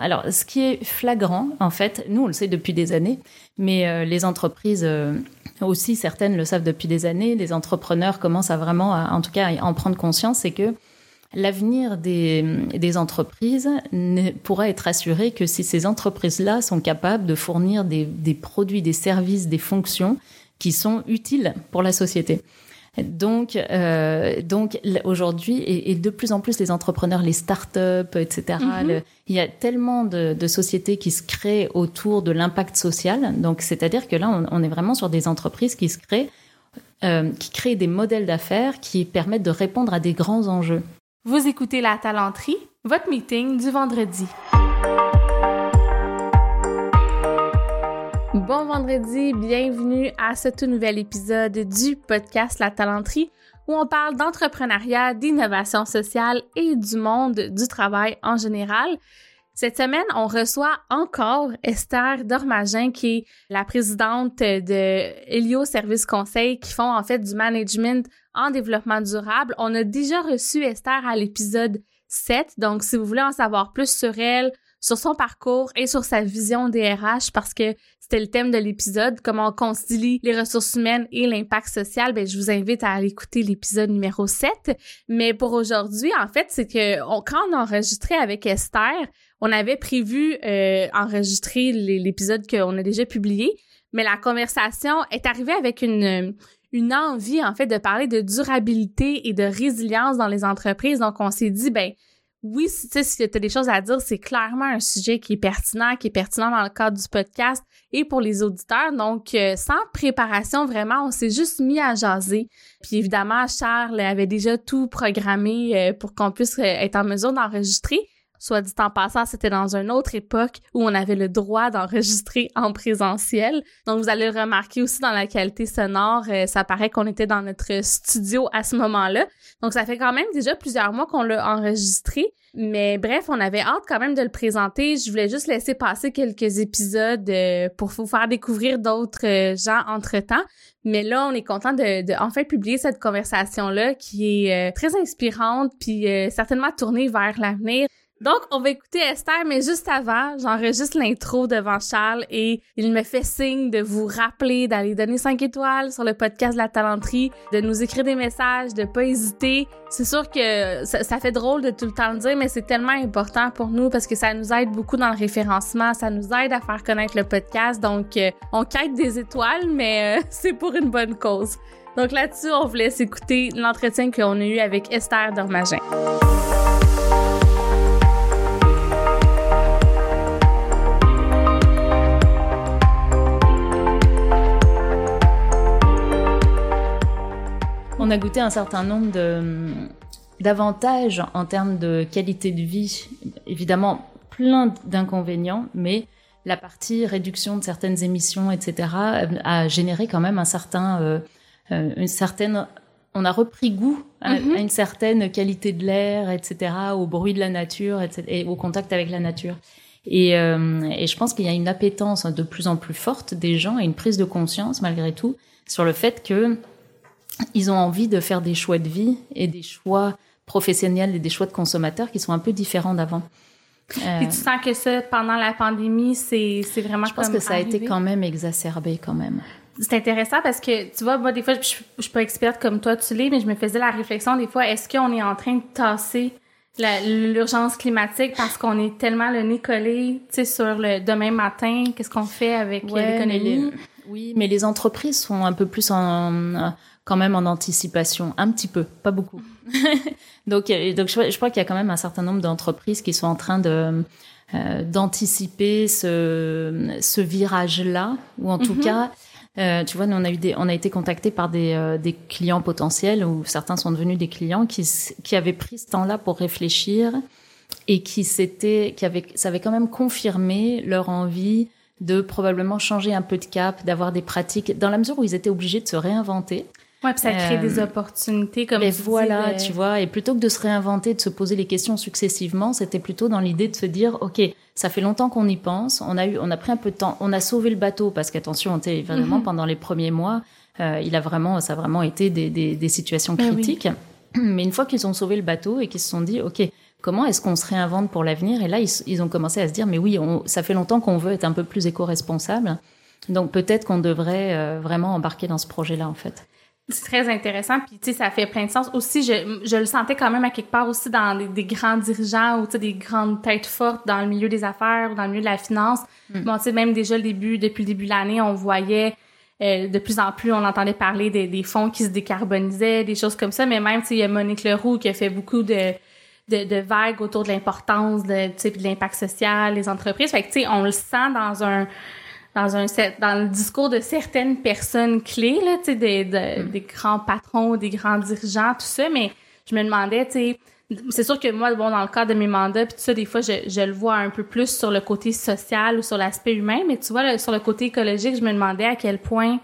Alors, ce qui est flagrant, en fait, nous, on le sait depuis des années, mais euh, les entreprises euh, aussi, certaines le savent depuis des années, les entrepreneurs commencent à vraiment, en tout cas, à en prendre conscience, c'est que l'avenir des, entreprises ne pourra être assuré que si ces entreprises-là sont capables de fournir des produits, des services, des fonctions qui sont utiles pour la société. Donc, euh, donc aujourd'hui, et, de plus en plus, les entrepreneurs, les startups, etc. Mhm. il y a tellement de, de, sociétés qui se créent autour de l'impact social. Donc, c'est-à-dire que là, on, on, est vraiment sur des entreprises qui se créent, euh, qui créent des modèles d'affaires qui permettent de répondre à des grands enjeux. Vous écoutez la Talenterie, votre meeting du vendredi. Bon vendredi, bienvenue à ce tout nouvel épisode du podcast La Talenterie où on parle d'entrepreneuriat, d'innovation sociale et du monde du travail en général. Cette semaine, on reçoit encore Esther Dormagin, qui est la présidente de Helio Service Conseil, qui font en fait du management en développement durable. On a déjà reçu Esther à l'épisode 7, donc si vous voulez en savoir plus sur elle, sur son parcours et sur sa vision des RH parce que c'était le thème de l'épisode, comment on concilie les ressources humaines et l'impact social. Ben, je vous invite à aller écouter l'épisode numéro 7. Mais pour aujourd'hui, en fait, c'est que quand on a enregistré avec Esther, on avait prévu euh, enregistrer l'épisode qu'on a déjà publié, mais la conversation est arrivée avec une une envie en fait de parler de durabilité et de résilience dans les entreprises. Donc on s'est dit ben oui, si tu as des choses à dire, c'est clairement un sujet qui est pertinent, qui est pertinent dans le cadre du podcast et pour les auditeurs. Donc, euh, sans préparation, vraiment, on s'est juste mis à jaser. Puis évidemment, Charles avait déjà tout programmé euh, pour qu'on puisse euh, être en mesure d'enregistrer. Soit dit en passant, c'était dans une autre époque où on avait le droit d'enregistrer en présentiel. Donc, vous allez le remarquer aussi dans la qualité sonore. Euh, ça paraît qu'on était dans notre studio à ce moment-là. Donc, ça fait quand même déjà plusieurs mois qu'on l'a enregistré. Mais bref, on avait hâte quand même de le présenter. Je voulais juste laisser passer quelques épisodes euh, pour vous faire découvrir d'autres euh, gens entre-temps. Mais là, on est content de, de, enfin publier cette conversation-là qui est très inspirante puis certainement tournée vers l'avenir. Donc, on va écouter Esther, mais juste avant, j'enregistre l'intro devant Charles et il me fait signe de vous rappeler d'aller donner 5 étoiles sur le podcast de la talenterie, de nous écrire des messages, de pas hésiter. C'est sûr que ça, fait drôle de tout le temps le dire, mais c'est tellement important pour nous parce que ça nous aide beaucoup dans le référencement, ça nous aide à faire connaître le podcast. Donc, euh, on quête des étoiles, mais euh, c'est pour une bonne cause. Donc là-dessus, on vous laisse écouter l'entretien qu'on a eu avec Esther Dormagin. On a goûté un certain nombre d'avantages en termes de qualité de vie. Évidemment, plein d'inconvénients, mais la partie réduction de certaines émissions, etc., a généré quand même un certain, euh, euh, une certaine, on a repris goût à, mm-hmm. une certaine qualité de l'air, etc., au bruit de la nature, etc., et au contact avec la nature. Et, euh, et je pense qu'il y a une appétence de plus en plus forte des gens et une prise de conscience malgré tout sur le fait que ils ont envie de faire des choix de vie et des choix professionnels et des choix de consommateurs qui sont un peu différents d'avant. Euh, et tu sens que ça, pendant la pandémie, c'est, c'est vraiment Je pense que ça a été quand même exacerbé quand même. C'est intéressant parce que, tu vois, moi, des fois, je, je suis pas experte comme toi, tu l'es, mais je me faisais la réflexion des fois, est-ce qu'on est en train de tasser l'urgence climatique parce qu'on est tellement le nez collé, tu sais, sur le demain matin, qu'est-ce qu'on fait avec l'économie? oui, mais les entreprises sont un peu plus en quand même en anticipation, un petit peu, pas beaucoup. donc, euh, donc je, crois qu'il y a quand même un certain nombre d'entreprises qui sont en train de euh, d'anticiper ce, ce virage-là, ou en tout mhm. cas, euh, tu vois, nous on a eu des, on a été contactés par des, euh, des clients potentiels ou certains sont devenus des clients qui qui avaient pris ce temps-là pour réfléchir et qui s'étaient, qui avaient, ça avait quand même confirmé leur envie de probablement changer un peu de cap, d'avoir des pratiques, dans la mesure où ils étaient obligés de se réinventer. Ouais, puis ça crée des euh, opportunités comme et voilà, tu vois. Et plutôt que de se réinventer, de se poser les questions successivement, c'était plutôt dans l'idée de se dire, ok, ça fait longtemps qu'on y pense. On a eu, on a pris un peu de temps. On a sauvé le bateau parce qu'attention, on était vraiment mhm. pendant les premiers mois, euh, il a vraiment, ça a vraiment été des, des, des situations ben critiques. Mais une fois qu'ils ont sauvé le bateau et qu'ils se sont dit, ok, comment est-ce qu'on se réinvente pour l'avenir? Et là, ils, ont commencé à se dire, mais oui, ça fait longtemps qu'on veut être un peu plus éco-responsable. Donc peut-être qu'on devrait euh, vraiment embarquer dans ce projet-là, en fait. C'est très intéressant, puis tu sais, ça fait plein de sens. Aussi, je, je le sentais quand même à quelque part aussi dans des, grands dirigeants ou tu sais, des grandes têtes fortes dans le milieu des affaires ou dans le milieu de la finance. Mm. Bon, tu sais, même déjà le début, depuis le début de l'année, on voyait euh, de plus en plus, on entendait parler des, des fonds qui se décarbonisaient, des choses comme ça. Mais même, tu sais, il y a Monique Leroux qui a fait beaucoup de de, de vagues autour de l'importance de, de l'impact social, les entreprises. Fait que, tu sais, on le sent dans un dans un dans le discours de certaines personnes clés là, tu sais des, mm. des grands patrons, des grands dirigeants, tout ça, mais je me demandais, tu sais c'est sûr que moi bon dans le cadre de mes mandats puis tout ça des fois je, je le vois un peu plus sur le côté social ou sur l'aspect humain, mais tu vois sur le côté écologique, je me demandais à quel point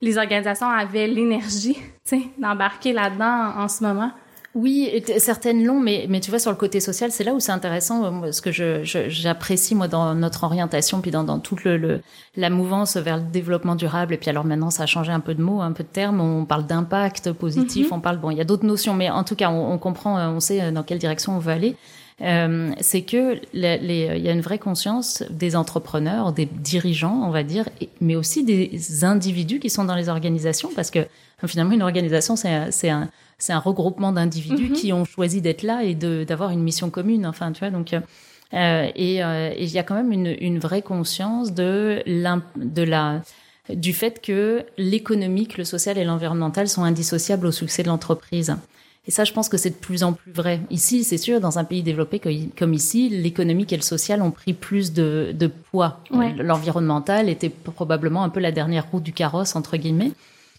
les organisations avaient l'énergie, tu sais, d'embarquer là-dedans en ce moment. Oui, certaines l'ont, mais, mais tu vois, sur le côté social, c'est là où c'est intéressant, ce que je, j'apprécie, moi, dans notre orientation, puis dans, dans toute le, la mouvance vers le développement durable. Et puis alors maintenant, ça a changé un peu de mots, un peu de termes. On parle d'impact positif, mhm. on parle, bon, il y a d'autres notions, mais en tout cas, on, on, comprend, on sait dans quelle direction on veut aller. Euh, c'est que les, les, il y a une vraie conscience des entrepreneurs, des dirigeants, on va dire, mais aussi des individus qui sont dans les organisations, parce que finalement, une organisation, c'est un, c'est un regroupement d'individus mhm. qui ont choisi d'être là et d'avoir une mission commune. Enfin, tu vois, donc. Euh, euh et euh, il y a quand même une, une vraie conscience de, de la du fait que l'économique, le social et l'environnemental sont indissociables au succès de l'entreprise. Et ça, je pense que c'est de plus en plus vrai. Ici, c'est sûr, dans un pays développé comme ici, l'économique et le social ont pris plus de, de poids. L'environnemental était probablement un peu la dernière roue du carrosse, entre guillemets.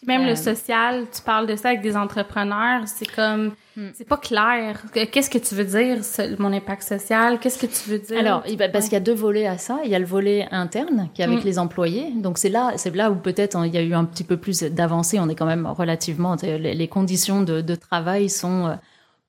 Même le euh, social, tu parles de ça avec des entrepreneurs, c'est comme, hmm. c'est pas clair. Qu'est-ce que tu veux dire, mon impact social? Qu'est-ce que tu veux dire? Alors, parce qu'il y a deux volets à ça. Il y a le volet interne, qui est avec hmm. les employés. Donc, c'est là, c'est là où peut-être hein, il y a eu un petit peu plus d'avancée. On est quand même relativement, les, conditions de, de travail sont, euh,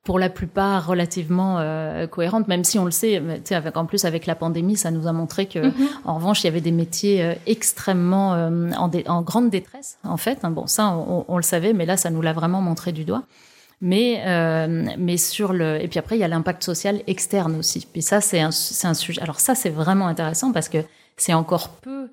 pour la plupart relativement euh, cohérentes, même si on le sait, avec, en plus avec la pandémie, ça nous a montré que, mhm. en revanche, il y avait des métiers euh, extrêmement euh, en, en, grande détresse, en fait. Hein. Bon, ça, on, on, le savait, mais là, ça nous l'a vraiment montré du doigt. Mais, euh, mais sur le et puis après, il y a l'impact social externe aussi. Puis ça, c'est un, un sujet. Alors ça, c'est vraiment intéressant parce que c'est encore peu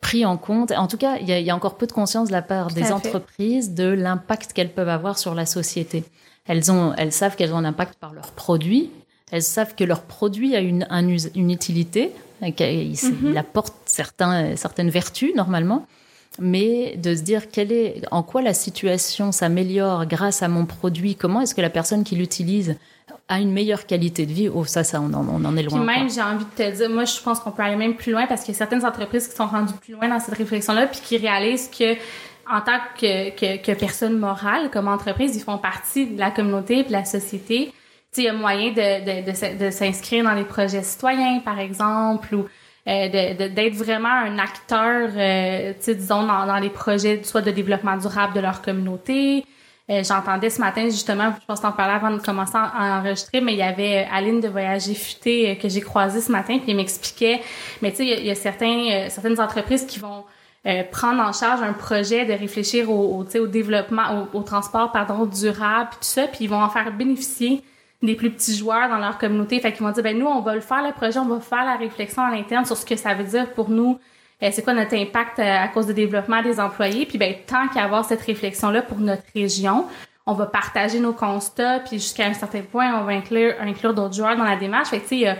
pris en compte. En tout cas, il y a, il y a encore peu de conscience de la part des entreprises de l'impact qu'elles peuvent avoir sur la société. Elles, ont, elles savent qu'elles ont un impact par leurs produits. Elles savent que leur produit a une, une utilité, qu'il mhm. apporte certains, certaines vertus normalement. Mais de se dire quelle est, en quoi la situation s'améliore grâce à mon produit, comment est-ce que la personne qui l'utilise a une meilleure qualité de vie? Oh, ça, ça, on en, on en est loin. Puis même, j'ai envie de te dire, moi, je pense qu'on peut aller même plus loin parce qu'il y a certaines entreprises qui sont rendues plus loin dans cette réflexion-là, puis qui réalisent que en tant que, que, que, personne morale, comme entreprise, ils font partie de la communauté et de la société. Il y a moyen de, de, de, s'inscrire dans les projets citoyens, par exemple, ou euh, d'être vraiment un acteur, euh, disons, dans, dans les projets soit de développement durable de leur communauté. Euh, J'entendais ce matin, justement, je pense t'en parler avant de commencer à enregistrer, mais il y avait Aline de Voyager Futé euh, que j'ai croisée ce matin, puis elle m'expliquait, mais tu sais, il y, a, certains, euh, certaines entreprises qui vont euh, prendre en charge un projet, de réfléchir au, au, au développement, au, transport pardon durable, puis tout ça, puis ils vont en faire bénéficier des plus petits joueurs dans leur communauté. Fait qu'ils vont dire ben nous on va le faire le projet, on va faire la réflexion à l'interne sur ce que ça veut dire pour nous. Euh, c'est quoi notre impact euh, à cause du développement des employés puis ben tant qu'à avoir cette réflexion là pour notre région, on va partager nos constats puis jusqu'à un certain point on va inclure inclure d'autres joueurs dans la démarche. Fait que tu sais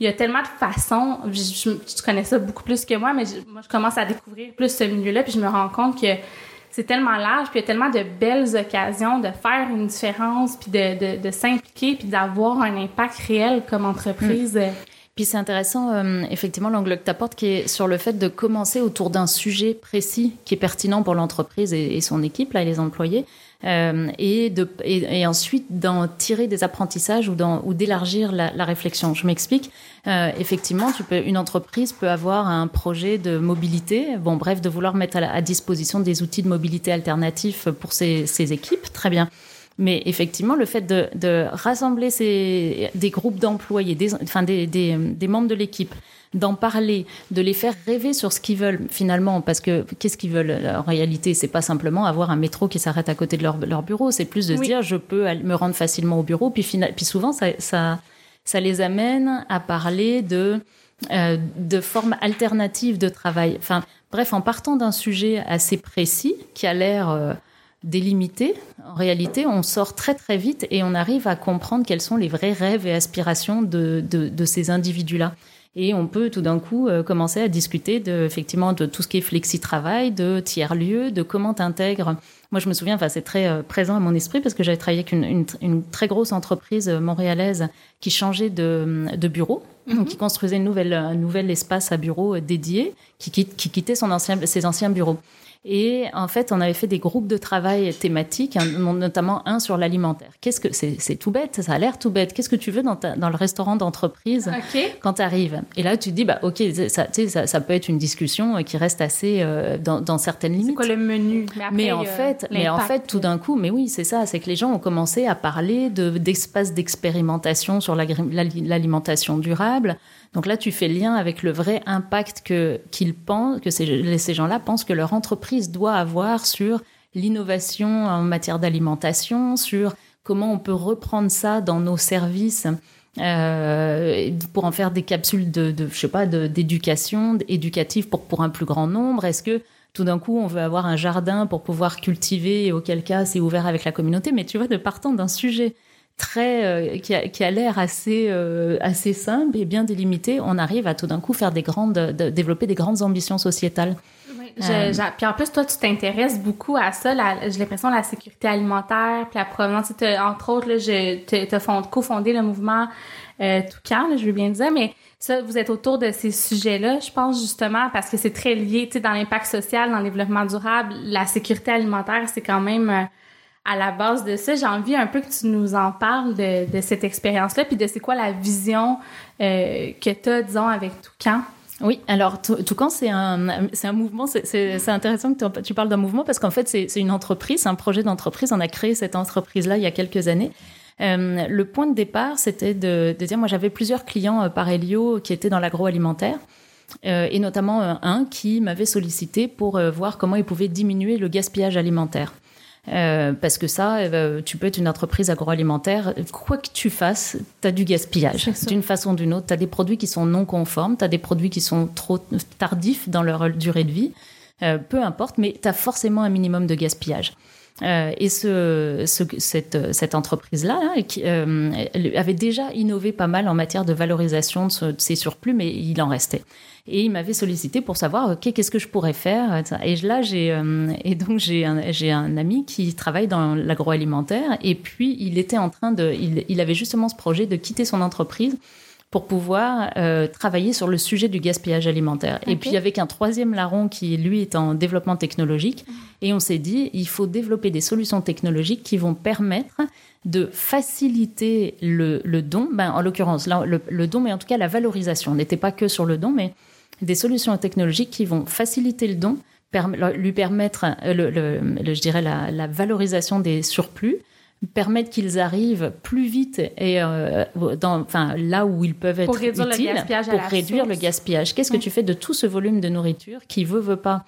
il y a tellement de façons. Je, tu connais ça beaucoup plus que moi, mais moi, je commence à découvrir plus ce milieu-là, puis je me rends compte que c'est tellement large, puis il y a tellement de belles occasions de faire une différence, puis de, de, s'impliquer, puis d'avoir un impact réel comme entreprise. Mm. Puis c'est intéressant, euh, effectivement, l'angle que tu apportes, qui est sur le fait de commencer autour d'un sujet précis qui est pertinent pour l'entreprise et, et, son équipe, là, et les employés. Euh, et, de, et, et ensuite d'en tirer des apprentissages ou, d'élargir la, la, réflexion. Je m'explique. Euh, effectivement, tu peux, une entreprise peut avoir un projet de mobilité, bon bref, de vouloir mettre à, à disposition des outils de mobilité alternatifs pour ses, ses équipes, très bien. Mais effectivement, le fait de, de rassembler ces, des groupes d'employés, des, enfin des, des, des membres de l'équipe, d'en parler, de les faire rêver sur ce qu'ils veulent finalement, parce que qu'est-ce qu'ils veulent en réalité? C'est pas simplement avoir un métro qui s'arrête à côté de leur, leur bureau, c'est plus de se dire je peux me rendre facilement au bureau, puis, puis souvent ça, ça ça les amène à parler de euh, de formes alternatives de travail. Enfin, bref, en partant d'un sujet assez précis qui a l'air euh, délimité, en réalité, on sort très très vite et on arrive à comprendre quels sont les vrais rêves et aspirations de, de, ces individus-là. Et on peut tout d'un coup euh, commencer à discuter de, effectivement de tout ce qui est flexi-travail, de tiers-lieux, de comment t'intègres. Moi, je me souviens, enfin, c'est très présent à mon esprit parce que j'avais travaillé avec une, une, très grosse entreprise montréalaise qui changeait de, de bureau donc, qui construisait une nouvelle, un nouvel espace à bureau euh, dédié, qui, qui quittait son ancien, ses anciens bureaux. Et en fait, on avait fait des groupes de travail thématiques, notamment un sur l'alimentaire. Qu'est-ce que c'est tout bête, ça a l'air tout bête. Qu'est-ce que tu veux dans, dans le restaurant d'entreprise quand tu arrives Et là, tu te dis bah ok, ça, ça, ça, peut être une discussion qui reste assez euh, dans, dans, certaines limites. C'est quoi le menu? Mais, en fait, mais en fait, tout d'un coup, mais oui, c'est ça, c'est que les gens ont commencé à parler de d'espaces d'expérimentation sur l'alimentation durable donc là, tu fais lien avec le vrai impact que qu'ils pensent, que ces, ces gens-là pensent que leur entreprise doit avoir sur l'innovation en matière d'alimentation, sur comment on peut reprendre ça dans nos services euh, pour en faire des capsules de, de je sais pas, d'éducation, éducative pour pour un plus grand nombre. Est-ce que tout d'un coup, on veut avoir un jardin pour pouvoir cultiver, auquel cas c'est ouvert avec la communauté? Mais tu vois, de partant d'un sujet très euh, qui a, qui a l'air assez euh, assez simple et bien délimité, on arrive à tout d'un coup faire des grandes de, développer des grandes ambitions sociétales. Euh. puis en plus, toi, tu t'intéresses beaucoup à ça, j'ai l'impression la sécurité alimentaire, puis la provenance. Entre autres, tu as cofondé le mouvement euh, Toucan, je veux bien dire, mais ça, vous êtes autour de ces sujets-là, je pense justement, parce que c'est très lié, tu sais, dans l'impact social, dans le développement durable, la sécurité alimentaire, c'est quand même à la base de ça, j'ai envie un peu que tu nous en parles de, cette expérience-là, puis de c'est quoi la vision euh, que tu as, disons, avec Toucan. Oui, alors Toucan, c'est un, mouvement, c'est intéressant que tu parles d'un mouvement parce qu'en fait, c'est une entreprise, c'est un projet d'entreprise. On a créé cette entreprise-là il y a quelques années. Euh, le point de départ, c'était de, dire, moi j'avais plusieurs clients euh, par Helio qui étaient dans l'agroalimentaire. Et notamment un qui m'avait sollicité pour voir comment il pouvait diminuer le gaspillage alimentaire. Euh, parce que ça, euh, tu peux être une entreprise agroalimentaire, quoi que tu fasses, tu as du gaspillage. D'une façon ou d'une autre, tu as des produits qui sont non conformes, tu as des produits qui sont trop tardifs dans leur durée de vie, euh, peu importe, mais tu as forcément un minimum de gaspillage. Euh, et ce, ce, cette, cette entreprise-là hein, euh, avait déjà innové pas mal en matière de valorisation de, ses surplus, mais il en restait. Et il m'avait sollicité pour savoir ok qu'est-ce que je pourrais faire. Et là j'ai euh, et donc j'ai un, j'ai un ami qui travaille dans l'agroalimentaire et puis il était en train de il avait justement ce projet de quitter son entreprise pour pouvoir euh, travailler sur le sujet du gaspillage alimentaire. Et puis avec un troisième larron qui, lui, est en développement technologique. Et on s'est dit, il faut développer des solutions technologiques qui vont permettre de faciliter le, le don, ben, en l'occurrence, là, le, le, don, mais en tout cas la valorisation. On n'était pas que sur le don, mais des solutions technologiques qui vont faciliter le don, lui permettre, euh, le, le, je dirais, la, la valorisation des surplus, permettre qu'ils arrivent plus vite et euh, dans, enfin, là où ils peuvent être pour réduire utiles le gaspillage pour réduire le gaspillage. Qu'est-ce que tu fais de tout ce volume de nourriture qui veut veut pas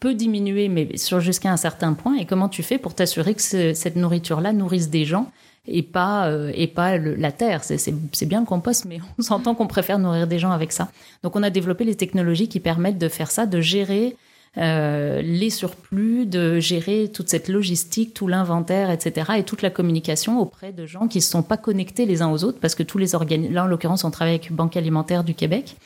peut diminuer, mais sur jusqu'à un certain point? Et comment tu fais pour t'assurer que cette nourriture-là nourrisse des gens et pas euh, et pas la terre? C'est bien le compost, mais on s'entend qu'on préfère nourrir des gens avec ça. Donc on a développé les technologies qui permettent de faire ça, de gérer euh, les surplus, de gérer toute cette logistique, tout l'inventaire, etc. et toute la communication auprès de gens qui ne sont pas connectés les uns aux autres, parce que tous les organismes, là en l'occurrence on travaille avec Banque alimentaire du Québec,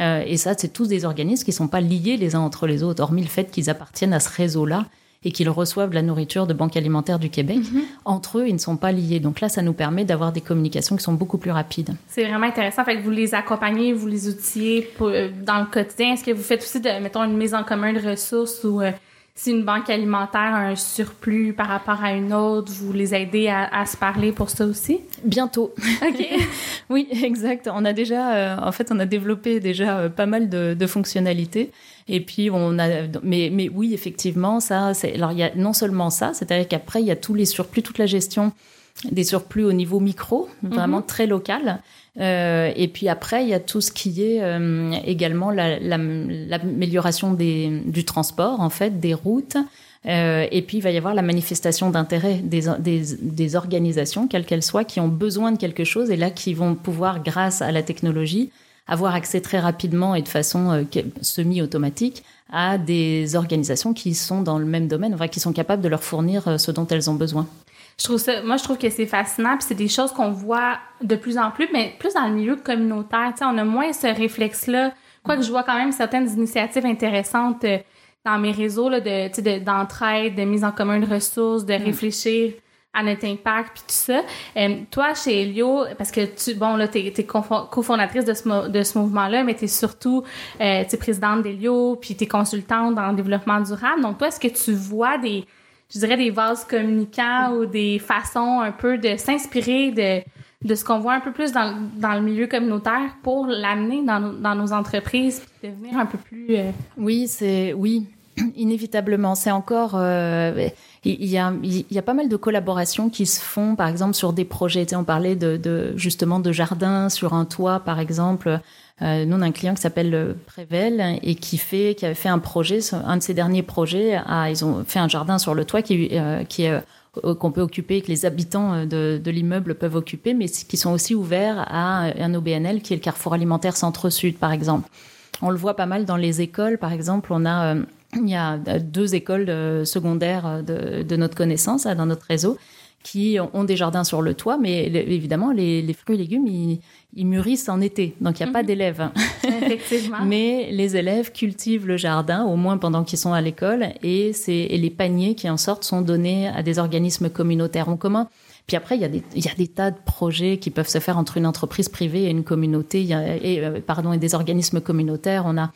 euh, et ça c'est tous des organismes qui ne sont pas liés les uns entre les autres, hormis le fait qu'ils appartiennent à ce réseau-là et qu'ils reçoivent la nourriture de Banque alimentaire du Québec, mhm. entre eux, ils ne sont pas liés. Donc là, ça nous permet d'avoir des communications qui sont beaucoup plus rapides. C'est vraiment intéressant. Fait que vous les accompagnez, vous les outillez pour, euh, dans le quotidien. Est-ce que vous faites aussi, de, mettons, une mise en commun de ressources ou euh, si une banque alimentaire a un surplus par rapport à une autre, vous les aidez à, à se parler pour ça aussi? Bientôt. OK. oui, exact. On a déjà, euh, en fait, on a développé déjà pas mal de, de fonctionnalités. Et puis on a, mais mais oui effectivement ça, c'est alors il y a non seulement ça, c'est-à-dire qu'après il y a tous les surplus, toute la gestion des surplus au niveau micro, vraiment mhm. très local. Euh, et puis après, il y a tout ce qui est euh, également l'amélioration la, du transport, en fait, des routes, Euh, et puis, il va y avoir la manifestation d'intérêt des, des, des, organisations, quelles qu'elles soient, qui ont besoin de quelque chose et là, qui vont pouvoir, grâce à la technologie, avoir accès très rapidement et de façon euh, semi-automatique à des organisations qui sont dans le même domaine, enfin, qui sont capables de leur fournir euh, ce dont elles ont besoin. Je trouve ça, moi, je trouve que c'est fascinant, puis c'est des choses qu'on voit de plus en plus, mais plus dans le milieu communautaire. Tu sais, on a moins ce réflexe-là. Quoique je vois quand même certaines initiatives intéressantes euh, dans mes réseaux là, de, d'entraide, de, mise en commun de ressources, de mm. réfléchir à notre impact puis tout ça. Euh, toi, chez Elio, parce que tu, bon, là, t'es, es cofondatrice de ce, de ce mouvement-là, mais t'es surtout, euh, t'es présidente d'Elio, puis t'es consultante dans le développement durable. Donc, toi, est-ce que tu vois des, je dirais, des vases communicants ou des façons un peu de s'inspirer de, de ce qu'on voit un peu plus dans, dans le milieu communautaire pour l'amener dans, dans nos entreprises devenir un peu plus... Euh, oui, c'est... Oui, inévitablement. C'est encore... Euh, il y, a, il y a pas mal de collaborations qui se font, par exemple, sur des projets. Tu sais, on parlait de, de, justement de jardins sur un toit, par exemple. Euh, nous, on a un client qui s'appelle Prével et qui fait, qui avait fait un projet, un de ses derniers projets. Ils ont fait un jardin sur le toit qui, euh, est euh, qu'on peut occuper, que les habitants de, l'immeuble peuvent occuper, mais qui sont aussi ouverts à un OBNL qui est le Carrefour alimentaire Centre-Sud, par exemple. On le voit pas mal dans les écoles, par exemple. On a il y a deux écoles secondaires de, de notre connaissance dans notre réseau qui ont des jardins sur le toit, mais évidemment, les, les, fruits et légumes, ils, ils, mûrissent en été, donc il n'y a pas mhm. d'élèves. Effectivement. mais les élèves cultivent le jardin, au moins pendant qu'ils sont à l'école, et, et les paniers qui en sortent sont donnés à des organismes communautaires en commun. Puis après, il y, a des, il y a des tas de projets qui peuvent se faire entre une entreprise privée et une communauté, il y a, et, euh, pardon, et des organismes communautaires. On a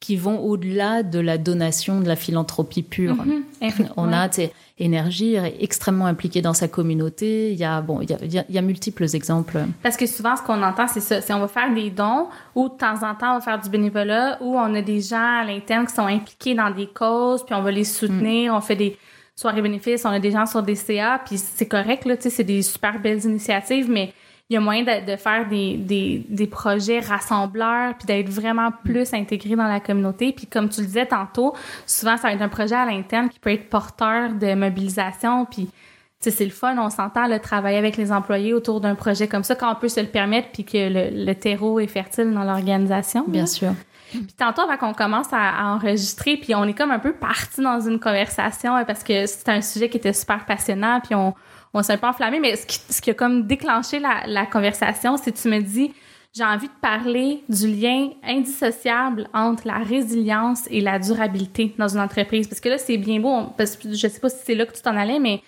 qui vont au-delà de la donation, de la philanthropie pure. Mhm. On a, tu Énergie est extrêmement impliquée dans sa communauté. Il y a, bon, il y a, il y a, multiples exemples. Parce que souvent, ce qu'on entend, c'est ça. C'est on va faire des dons ou de temps en temps, on va faire du bénévolat ou on a des gens à l'interne qui sont impliqués dans des causes puis on va les soutenir. Mm. On fait des soirées bénéfices, on a des gens sur des CA puis c'est correct, là, tu sais, c'est des super belles initiatives, mais il y a moyen de, de faire des, des, des, projets rassembleurs puis d'être vraiment plus intégré dans la communauté. Puis comme tu le disais tantôt, souvent ça va être un projet à l'interne qui peut être porteur de mobilisation. Puis c'est le fun, on s'entend le travailler avec les employés autour d'un projet comme ça quand on peut se le permettre puis que le, le terreau est fertile dans l'organisation. Bien sûr. Puis tantôt, avant qu'on commence à, enregistrer, puis on est comme un peu parti dans une conversation parce que c'est un sujet qui était super passionnant, puis on, on s'est un peu enflammé, mais ce qui, ce qui a comme déclenché la, la conversation, c'est tu me dis, j'ai envie de parler du lien indissociable entre la résilience et la durabilité dans une entreprise. Parce que là, c'est bien beau, parce que je sais pas si c'est là que tu t'en allais, mais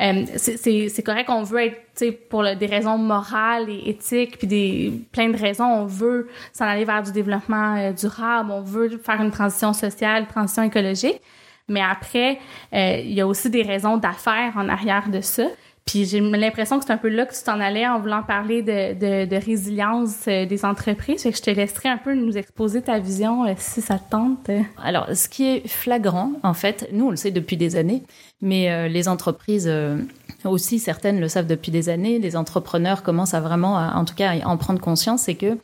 euh, c'est correct qu'on veut être, pour des raisons morales et éthiques, puis des plein de raisons, on veut s'en aller vers du développement euh, durable, on veut faire une transition sociale, transition écologique. Mais après, euh, il y a aussi des raisons d'affaires en arrière de ça. Puis j'ai l'impression que c'est un peu là que tu t'en allais en voulant parler de, de, de résilience euh, des entreprises. Fait que je te laisserai un peu nous exposer ta vision euh, si ça te tente. Alors, ce qui est flagrant, en fait, nous on le sait depuis des années, mais les entreprises aussi, certaines le savent depuis des années, les entrepreneurs commencent à vraiment, en tout cas, à en prendre conscience, c'est que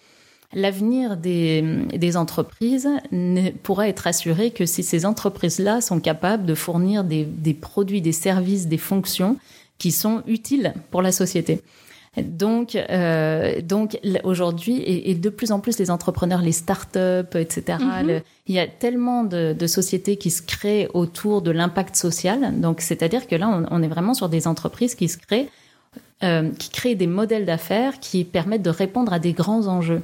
L'avenir des, des, entreprises ne pourra être assuré que si ces entreprises-là sont capables de fournir des, des, produits, des services, des fonctions qui sont utiles pour la société. Donc, euh, donc aujourd'hui, et, de plus en plus les entrepreneurs, les startups, etc. Mm-hmm. il y a tellement de, de, sociétés qui se créent autour de l'impact social. Donc, c'est-à-dire que là, on, on, est vraiment sur des entreprises qui se créent, euh, qui créent des modèles d'affaires qui permettent de répondre à des grands enjeux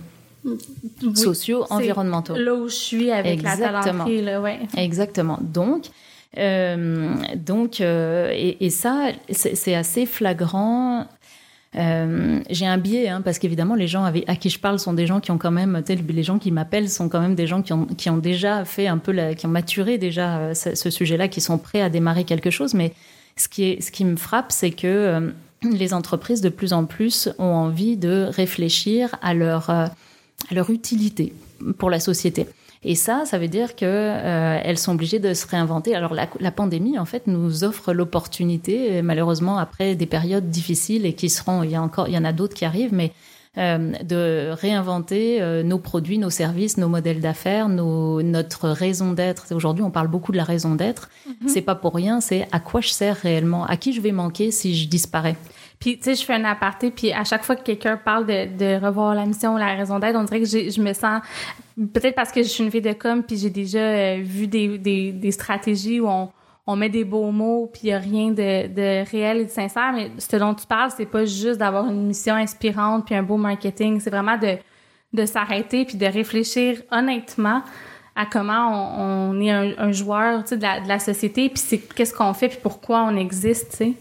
sociaux, environnementaux. Là où je suis avec Exactement. la là, ouais. Exactement. Donc, euh, donc, euh, et, et, ça, c'est assez flagrant. Euh, j'ai un biais hein, parce qu'évidemment les gens avec, à qui je parle sont des gens qui ont quand même, les gens qui m'appellent sont quand même des gens qui ont, qui ont déjà fait un peu, la, qui ont maturé déjà euh, ce, ce sujet-là, qui sont prêts à démarrer quelque chose. Mais ce qui, est, ce qui me frappe, c'est que euh, les entreprises de plus en plus ont envie de réfléchir à leur à leur utilité pour la société. Et ça, ça veut dire que euh, elles sont obligées de se réinventer. Alors la, la pandémie, en fait, nous offre l'opportunité, malheureusement après des périodes difficiles et qui seront, il y a encore, il y en a d'autres qui arrivent, mais de réinventer nos produits, nos services, nos modèles d'affaires, nos, notre raison d'être. Aujourd'hui, on parle beaucoup de la raison d'être. Mm-hmm. C'est pas pour rien. C'est à quoi je sers réellement, à qui je vais manquer si je disparais. Puis, tu sais, je fais un aparté, puis à chaque fois que quelqu'un parle de, revoir la mission ou la raison d'être, on dirait que je me sens, peut-être parce que je suis une fille de com, puis j'ai déjà euh, vu des, stratégies où on, met des beaux mots, puis il n'y a rien de, réel et de sincère, mais ce dont tu parles, c'est pas juste d'avoir une mission inspirante, puis un beau marketing, c'est vraiment de, s'arrêter, puis de réfléchir honnêtement à comment on, est un, un joueur de la, de la société, puis c'est qu'est-ce qu'on fait, puis pourquoi on existe, tu sais.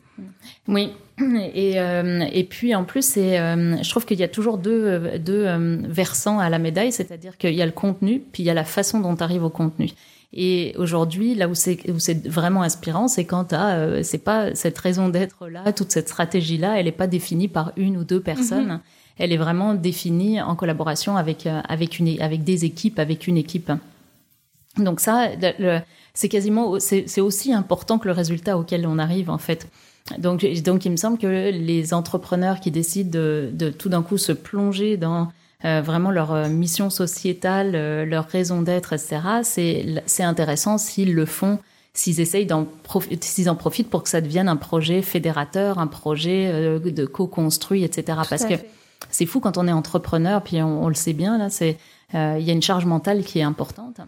Oui, et, euh, et puis en plus, euh, je trouve qu'il y a toujours deux, deux euh, versants à la médaille, c'est-à-dire qu'il y a le contenu, puis il y a la façon dont tu arrives au contenu. Et aujourd'hui, là où c'est, vraiment inspirant, c'est quand c'est pas cette raison d'être là, toute cette stratégie là, elle n'est pas définie par une ou deux personnes. Mm-hmm. Elle est vraiment définie en collaboration avec avec une avec des équipes, avec une équipe. Donc ça, c'est quasiment c'est aussi important que le résultat auquel on arrive en fait. Donc, donc, il me semble que les entrepreneurs qui décident de, de tout d'un coup se plonger dans euh, vraiment leur euh, mission sociétale, euh, leur raison d'être, etc., c'est intéressant s'ils le font, s'ils essayent d'en s'ils en profitent pour que ça devienne un projet fédérateur, un projet de co-construit, etc. Parce que c'est fou quand on est entrepreneur, puis on, on le sait bien, là, c'est il y a une charge mentale qui est importante.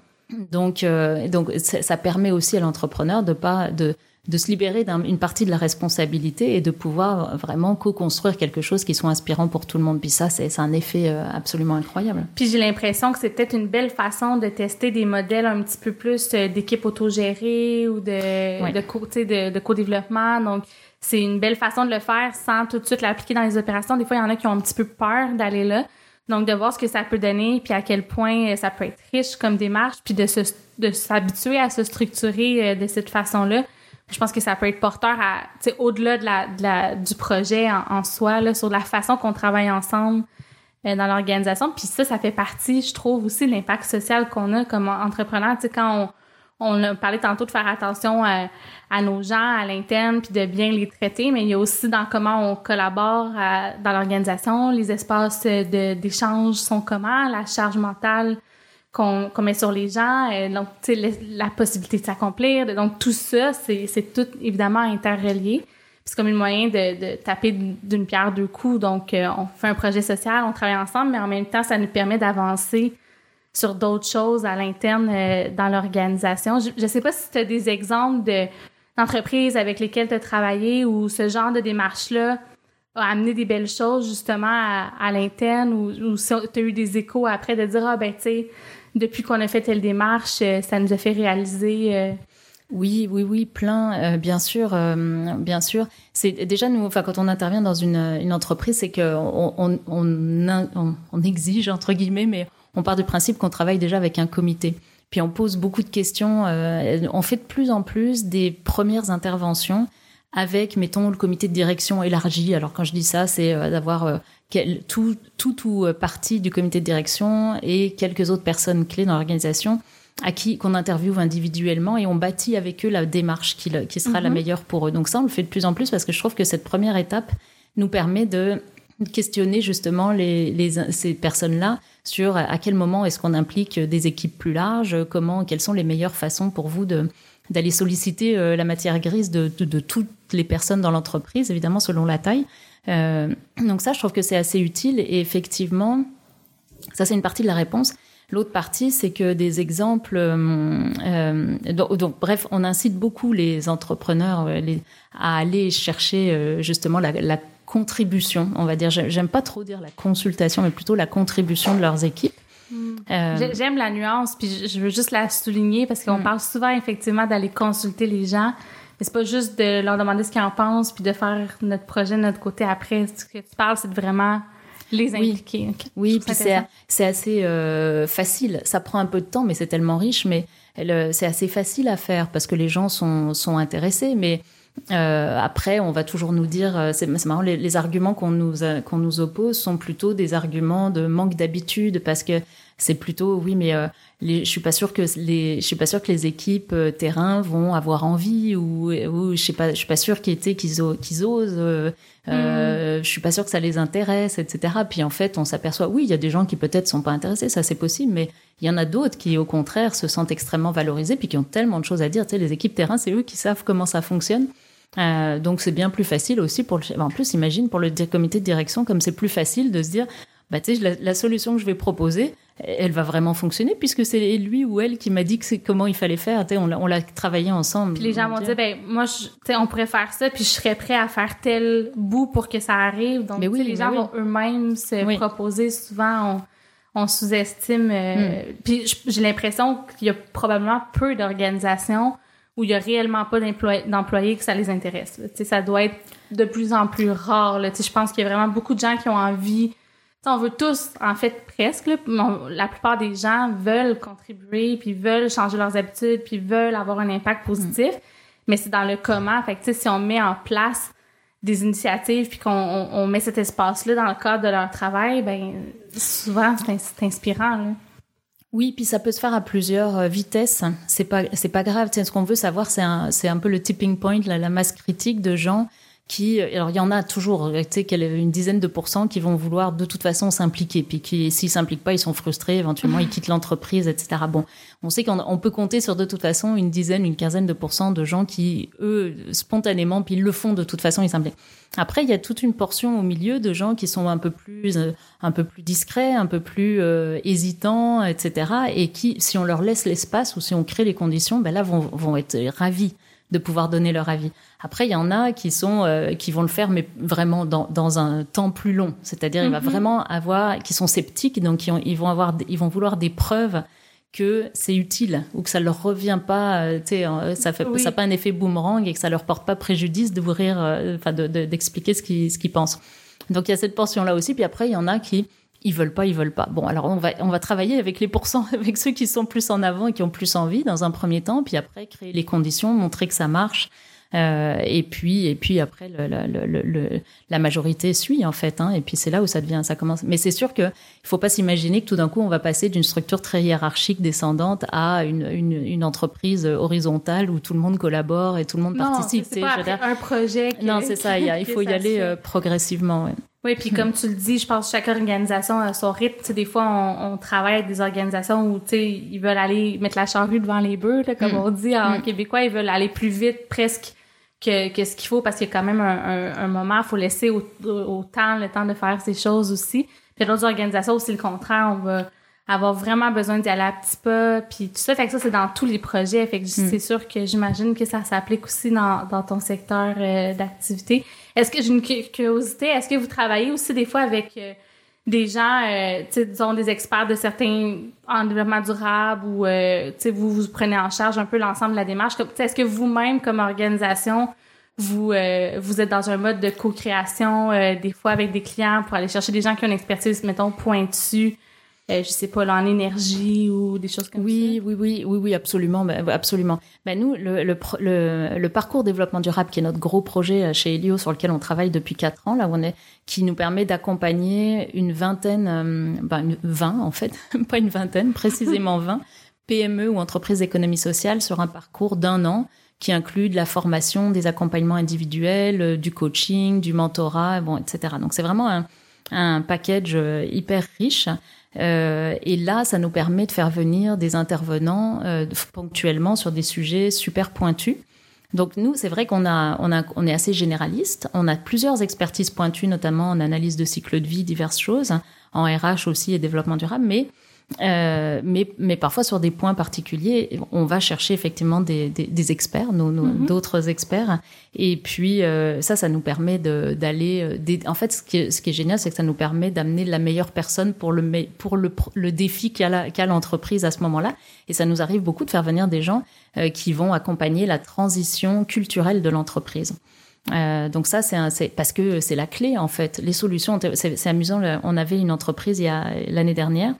Donc, donc ça permet aussi à l'entrepreneur de pas de de se libérer d'une partie de la responsabilité et de pouvoir vraiment co-construire quelque chose qui soit inspirant pour tout le monde. Puis ça, c'est un effet euh, absolument incroyable. Puis j'ai l'impression que c'est peut-être une belle façon de tester des modèles un petit peu plus euh, d'équipe autogérée ou de, de, de, de co-développement. Donc, c'est une belle façon de le faire sans tout de suite l'appliquer dans les opérations. Des fois, il y en a qui ont un petit peu peur d'aller là. Donc, de voir ce que ça peut donner, puis à quel point euh, ça peut être riche comme démarche, puis de de s'habituer à se structurer de cette façon-là je pense que ça peut être porteur à, au-delà de la, de la, du projet en, soi, là, sur la façon qu'on travaille ensemble euh, dans l'organisation. Puis ça, ça fait partie, je trouve, aussi de l'impact social qu'on a comme entrepreneur. Tu quand on, on a parlé tantôt de faire attention à, à nos gens, à l'interne, puis de bien les traiter, mais il y a aussi dans comment on collabore dans l'organisation, les espaces d'échange sont comment, la charge mentale qu'on met sur les gens, et donc tu la possibilité de s'accomplir, donc tout ça c'est tout évidemment interrelié. C'est comme un moyen de, de taper d'une pierre deux coups. Donc euh, on fait un projet social, on travaille ensemble, mais en même temps ça nous permet d'avancer sur d'autres choses à l'interne euh, dans l'organisation. Je, ne sais pas si tu as des exemples de d'entreprises avec lesquelles tu as travaillé ou ce genre de démarche là a amené des belles choses justement à, à l'interne ou, ou si tu as eu des échos après de dire ah ben tu sais depuis qu'on a fait telle démarche, euh, ça nous a fait réaliser. Euh, oui, oui, oui, plein, euh, bien sûr, bien sûr. C'est déjà nous, enfin, quand on intervient dans une, une entreprise, c'est qu'on on, on, on, exige entre guillemets, mais on part du principe qu'on travaille déjà avec un comité. Puis on pose beaucoup de questions. on fait de plus en plus des premières interventions avec, mettons, le comité de direction élargi. Alors quand je dis ça, c'est d'avoir tout, tout ou euh, partie du comité de direction et quelques autres personnes clés dans l'organisation à qui qu'on interviewe individuellement et on bâtit avec eux la démarche qui, qui sera la mhm. meilleure pour eux. Donc ça, on le fait de plus en plus parce que je trouve que cette première étape nous permet de questionner justement les, les ces personnes-là sur à quel moment est-ce qu'on implique des équipes plus larges, comment, quelles sont les meilleures façons pour vous de d'aller solliciter euh, la matière grise de, de, de toutes les personnes dans l'entreprise, évidemment selon la taille, euh, donc ça, je trouve que c'est assez utile. Et effectivement, ça, c'est une partie de la réponse. L'autre partie, c'est que des exemples. Euh, euh donc, bref, on incite beaucoup les entrepreneurs euh, à aller chercher euh, justement la, la, contribution. On va dire, j'aime pas trop dire la consultation, mais plutôt la contribution de leurs équipes. Hmm. J'aime la nuance, puis je veux juste la souligner parce qu'on hmm. parle souvent effectivement d'aller consulter les gens, mais c'est pas juste de leur demander ce qu'ils en pensent puis de faire notre projet de notre côté après. Ce que tu parles, c'est de vraiment les impliquer. Oui, puis c'est assez euh, facile. Ça prend un peu de temps, mais c'est tellement riche. Mais c'est assez facile à faire parce que les gens sont, sont intéressés. Mais euh, après, on va toujours nous dire, euh, c'est marrant, les, arguments qu'on nous qu'on nous oppose sont plutôt des arguments de manque d'habitude parce que c'est plutôt oui, mais euh, les, je suis pas sûr que les, je suis pas sûr que les équipes euh, terrain vont avoir envie ou, ou je sais pas, je suis pas sûr qu'ils qu'ils qu'ils osent. Euh, euh, Je suis pas sûr que ça les intéresse, etc. Puis en fait, on s'aperçoit, oui, il y a des gens qui peut-être sont pas intéressés, ça c'est possible, mais il y en a d'autres qui, au contraire, se sentent extrêmement valorisés, puis qui ont tellement de choses à dire. Tu sais, les équipes terrain, c'est eux qui savent comment ça fonctionne. Euh, donc c'est bien plus facile aussi pour le. En plus, imagine pour le comité de direction, comme c'est plus facile de se dire, bah tu sais, la, la, solution que je vais proposer, elle va vraiment fonctionner puisque c'est lui ou elle qui m'a dit que c'est comment il fallait faire. Tu sais, on l'a travaillé ensemble. Puis les gens vont dire, ben moi, tu sais, on pourrait faire ça, puis je serais prêt à faire tel bout pour que ça arrive. Donc, mais oui, les gens vont eux-mêmes se proposer. Souvent, on, on sous-estime. Euh, hmm. Puis j'ai l'impression qu'il y a probablement peu d'organisations où il y a réellement pas d'employés que ça les intéresse. Tu sais, ça doit être de plus en plus rare. Là. Tu sais, je pense qu'il y a vraiment beaucoup de gens qui ont envie on veut tous, en fait, presque, la plupart des gens veulent contribuer, puis veulent changer leurs habitudes, puis veulent avoir un impact positif, mm. mais c'est dans le comment. Fait que, si on met en place des initiatives, puis qu'on on, met cet espace-là dans le cadre de leur travail, ben souvent, c'est inspirant. Oui, puis ça peut se faire à plusieurs euh, vitesses. C'est pas, c'est pas grave. ce qu'on veut savoir, c'est un, c'est un peu le tipping point, la masse critique de gens qui, alors il y en a toujours, tu sais, une dizaine de pourcents qui vont vouloir de toute façon s'impliquer, puis qui, s'ils s'impliquent pas, ils sont frustrés, éventuellement ils quittent l'entreprise, etc. Bon, on sait qu'on peut compter sur de toute façon une dizaine, une quinzaine de pourcents de gens qui, eux, spontanément, puis ils le font de toute façon, ils s'impliquent. Après, il y a toute une portion au milieu de gens qui sont un peu plus, euh, un peu plus discrets, un peu plus euh, hésitants, etc. Et qui, si on leur laisse l'espace ou si on crée les conditions, ben là, vont, vont être ravis de pouvoir donner leur avis. Après, il y en a qui sont euh, qui vont le faire, mais vraiment dans, dans un temps plus long. C'est-à-dire, il va mhm. vraiment avoir qui sont sceptiques, donc qui ils vont avoir ils vont vouloir des preuves que c'est utile ou que ça leur revient pas, euh, euh, ça fait ça pas un effet boomerang et que ça leur porte pas préjudice d'ouvrir, enfin d'expliquer ce qu'ils ce qu'ils pensent. Donc il y a cette portion là aussi. Puis après, il y en a qui ils veulent pas, ils veulent pas. Bon, alors on va on va travailler avec les pourcents, avec ceux qui sont plus en avant et qui ont plus envie dans un premier temps, puis après créer les conditions, montrer que ça marche. Euh, et puis et puis après le, le, le, la majorité suit en fait hein, et puis c'est là où ça devient ça commence mais c'est sûr que il faut pas s'imaginer que tout d'un coup on va passer d'une structure très hiérarchique descendante à une, une, une, entreprise horizontale où tout le monde collabore et tout le monde non, participe c'est pas un projet non c'est ça il, il faut y aller euh, progressivement ouais. Oui, puis comme tu le dis, je pense que chaque organisation a son rythme. sais, des fois, on, on, travaille avec des organisations où ils veulent aller mettre la charrue devant les bœufs, comme mm. on dit en mm. québécois. Ils veulent aller plus vite presque que, que ce qu'il faut parce qu'il y a quand même un, un, moment, il faut laisser au, au, temps le temps de faire ces choses aussi. Puis d'autres organisations, c'est le contraire. On va avoir vraiment besoin d'y aller à petits pas, puis tout ça. Fait que ça, c'est dans tous les projets. Fait que mm. c'est sûr que j'imagine que ça s'applique aussi dans, dans ton secteur euh, d'activité. Est-ce que j'ai une curiosité? Est-ce que vous travaillez aussi des fois avec euh, des gens, euh, disons des experts de certains en développement durable ou euh, vous vous prenez en charge un peu l'ensemble de la démarche? Est-ce que vous-même, comme organisation, vous euh, vous êtes dans un mode de co-création des fois avec des clients pour aller chercher des gens qui ont une expertise, mettons, pointue euh, je sais pas, en énergie ou des choses comme oui, ça? Oui, oui, oui, oui, absolument, ben, absolument. Ben nous, le, le, le, le, parcours développement durable, qui est notre gros projet euh, chez Elio, sur lequel on travaille depuis quatre ans, là où on est, qui nous permet d'accompagner une vingtaine, euh, ben une, 20 en fait, pas une vingtaine, précisément 20 PME ou entreprises d'économie sociale sur un parcours d'un an qui inclut de la formation, des accompagnements individuels, euh, du coaching, du mentorat, bon, etc. Donc c'est vraiment un, un package hyper riche euh, et là, ça nous permet de faire venir des intervenants euh, ponctuellement sur des sujets super pointus. Donc nous, c'est vrai qu'on a, on a, on est assez généraliste. On a plusieurs expertises pointues, notamment en analyse de cycle de vie, diverses choses, en RH aussi et développement durable. Mais euh, mais, mais parfois sur des points particuliers, on va chercher effectivement des, des, des experts, nos, mhm. d'autres experts. Et puis euh, ça, ça nous permet d'aller. Euh, en fait, ce qui est, ce qui est génial, c'est que ça nous permet d'amener la meilleure personne pour le pour le, le défi qu'a l'entreprise à ce moment-là. Et ça nous arrive beaucoup de faire venir des gens euh, qui vont accompagner la transition culturelle de l'entreprise. Euh, donc ça, c'est parce que c'est la clé en fait. Les solutions, c'est amusant. On avait une entreprise il y a l'année dernière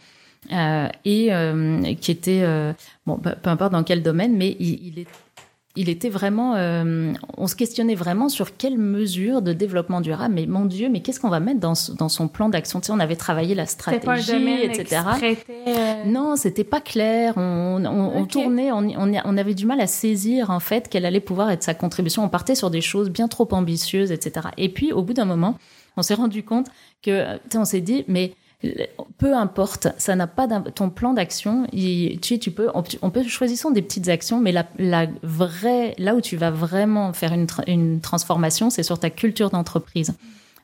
euh, et euh, qui était euh, bon peu, importe dans quel domaine mais il, il, est il était vraiment, on se questionnait vraiment sur quelles mesures de développement durable. Mais mon Dieu, mais qu'est-ce qu'on va mettre dans, dans son plan d'action? Tu sais, on avait travaillé la stratégie, pas un etc. Non, c'était pas clair. On, on, on tournait, on, on, avait du mal à saisir en fait quelle allait pouvoir être sa contribution. On partait sur des choses bien trop ambitieuses, etc. Et puis, au bout d'un moment, on s'est rendu compte que, tu sais, on s'est dit, mais peu importe, ça n'a pas ton plan d'action. Tu, tu peux, on, peut choisir des petites actions, mais la, vraie, là où tu vas vraiment faire une, transformation, c'est sur ta culture d'entreprise,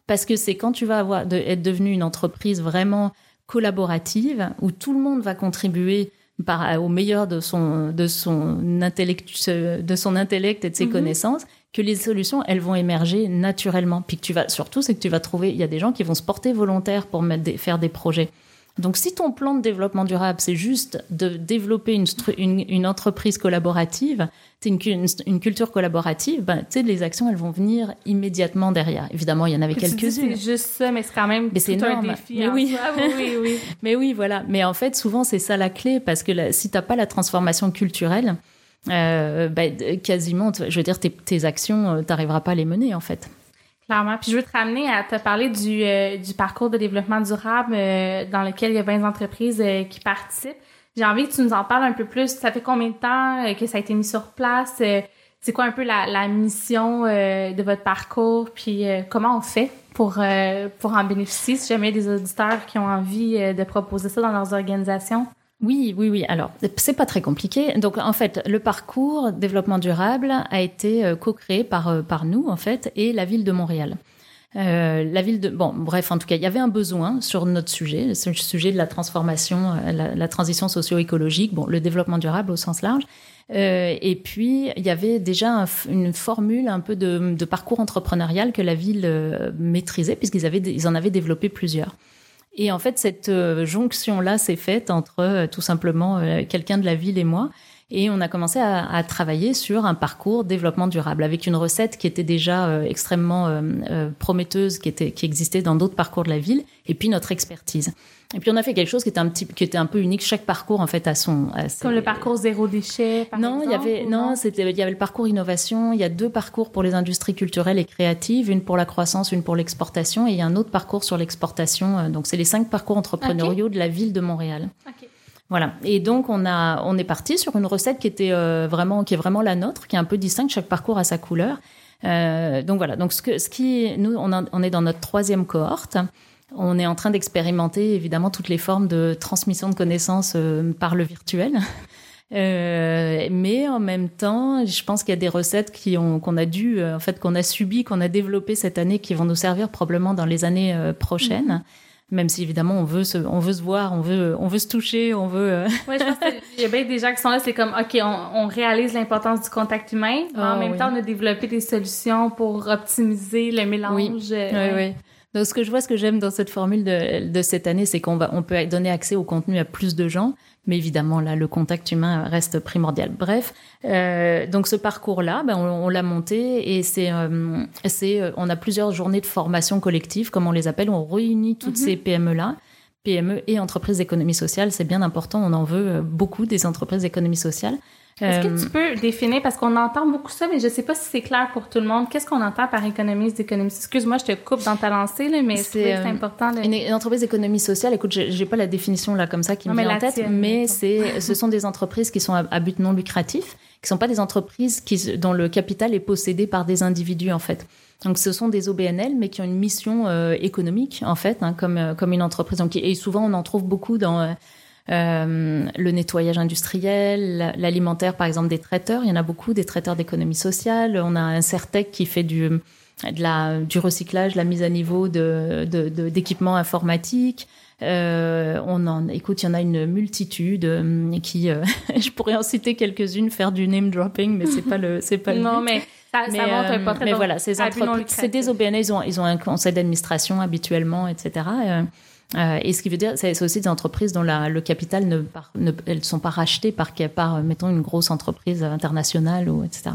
parce que c'est quand tu vas être devenu une entreprise vraiment collaborative où tout le monde va contribuer par, au meilleur de son de son intellect de son intellect et de ses mhm. connaissances que les solutions, elles vont émerger naturellement. Puis que tu vas, surtout, c'est que tu vas trouver, il y a des gens qui vont se porter volontaires pour mettre faire des projets. Donc, si ton plan de développement durable, c'est juste de développer une, une, une entreprise collaborative, une, une, culture collaborative, ben, les actions, elles vont venir immédiatement derrière. Évidemment, il y en avait quelques-unes. C'est juste ça, mais c'est quand même mais tout un défi. Mais oui. oui, oui, mais oui, voilà. Mais en fait, souvent, c'est ça la clé, parce que si tu n'as pas la transformation culturelle, euh, ben, quasiment, je veux dire, tes, tes actions, euh, tu n'arriveras pas à les mener, en fait. Puis je veux te ramener à te parler du, euh, du parcours de développement durable dans lequel il y a 20 entreprises qui participent. J'ai envie que tu nous en parles un peu plus. Ça fait combien de temps que ça a été mis sur place? c'est quoi un peu la, la mission de votre parcours? Puis comment on fait pour, pour en bénéficier si jamais il y a des auditeurs qui ont envie de proposer ça dans leurs organisations? Oui, oui, oui. Alors, c'est pas très compliqué. Donc, en fait, le parcours développement durable a été euh, co-créé par euh, par nous, en fait, et la ville de Montréal. Euh, la ville de bon, bref, en tout cas, il y avait un besoin sur notre sujet, le sujet de la transformation, euh, la, transition socio-écologique, bon, le développement durable au sens large. Euh, et puis, il y avait déjà une formule un peu de, de, parcours entrepreneurial que la ville maîtrisait, puisqu'ils avaient, ils en avaient développé plusieurs. Et en fait, cette euh, jonction-là s'est faite entre euh, tout simplement euh, quelqu'un de la ville et moi. Et on a commencé à, à, travailler sur un parcours développement durable avec une recette qui était déjà euh, extrêmement euh, prometteuse, qui était qui existait dans d'autres parcours de la ville, et puis notre expertise. Et puis on a fait quelque chose qui était un petit, qui était un peu unique. Chaque parcours en fait a son. Comme le parcours zéro déchet. Par non, il y avait non, c'était il y avait le parcours innovation. Il y a deux parcours pour les industries culturelles et créatives, une pour la croissance, une pour l'exportation, et il y a un autre parcours sur l'exportation. Donc c'est les cinq parcours entrepreneuriaux de la ville de Montréal. Okay. Voilà. Et donc on a, on est parti sur une recette qui était euh, vraiment, qui est vraiment la nôtre, qui est un peu distincte. Chaque parcours a sa couleur. Euh, donc voilà. Donc ce que, ce qui, nous, on, on est dans notre troisième cohorte. On est en train d'expérimenter évidemment toutes les formes de transmission de connaissances euh, par le virtuel. Euh, mais en même temps, je pense qu'il y a des recettes qui ont qu'on a dû, euh, en fait, qu'on a subi, qu'on a développé cette année, qui vont nous servir probablement dans les années prochaines. Mm-hmm même si évidemment on veut se, on veut se voir, on veut, on veut se toucher, on veut. Ouais, je pense qu'il y a bien des gens qui sont là, c'est comme, ok, on, on réalise l'importance du contact humain, mais en oh, même temps on a développé des solutions pour optimiser le mélange. Oui, euh, oui, oui. Donc ce que je vois, ce que j'aime dans cette formule de, de cette année, c'est qu'on va, on peut donner accès au contenu à plus de gens, mais évidemment, là, le contact humain reste primordial. Bref, euh, donc ce parcours-là, ben, on, on l'a monté et c'est, euh, c'est, euh, on a plusieurs journées de formation collective, comme on les appelle, où on réunit toutes mhm. ces PME-là. PME et entreprises d'économie sociale, c'est bien important, on en veut euh, beaucoup des entreprises d'économie sociale. Est-ce que tu peux définir, parce qu'on entend beaucoup ça, mais je sais pas si c'est clair pour tout le monde, qu'est-ce qu'on entend par économie d'économie? Excuse-moi, je te coupe dans ta lancée, là, mais c'est euh, important. Une, entreprise d'économie sociale, écoute, j'ai pas la définition là comme ça qui me vient en tête, mais c'est, ce sont des entreprises qui sont à, but non lucratif, qui sont pas des entreprises qui, dont le capital est possédé par des individus en fait. Donc ce sont des OBNL, mais qui ont une mission euh, économique en fait, hein, comme euh, comme une entreprise. Donc, et souvent on en trouve beaucoup dans euh, euh, le nettoyage industriel, l'alimentaire, par exemple, des traiteurs. Il y en a beaucoup, des traiteurs d'économie sociale. On a un Certec qui fait du, de la, du recyclage, la mise à niveau de, d'équipements de, informatiques. Euh, on en, écoute, il y en a une multitude euh, qui, euh, je pourrais en citer quelques-unes, faire du name dropping, mais c'est pas le, c'est pas le. Non, mais ça, mais, ça un portrait. Mais voilà, ces entreprises, c'est des OBN, ils ont, ils ont un conseil d'administration habituellement, etc. Euh, et ce qui veut dire, c'est aussi des entreprises dont la, le capital ne, ne elles sont pas rachetées par, par, mettons, une grosse entreprise internationale ou etc.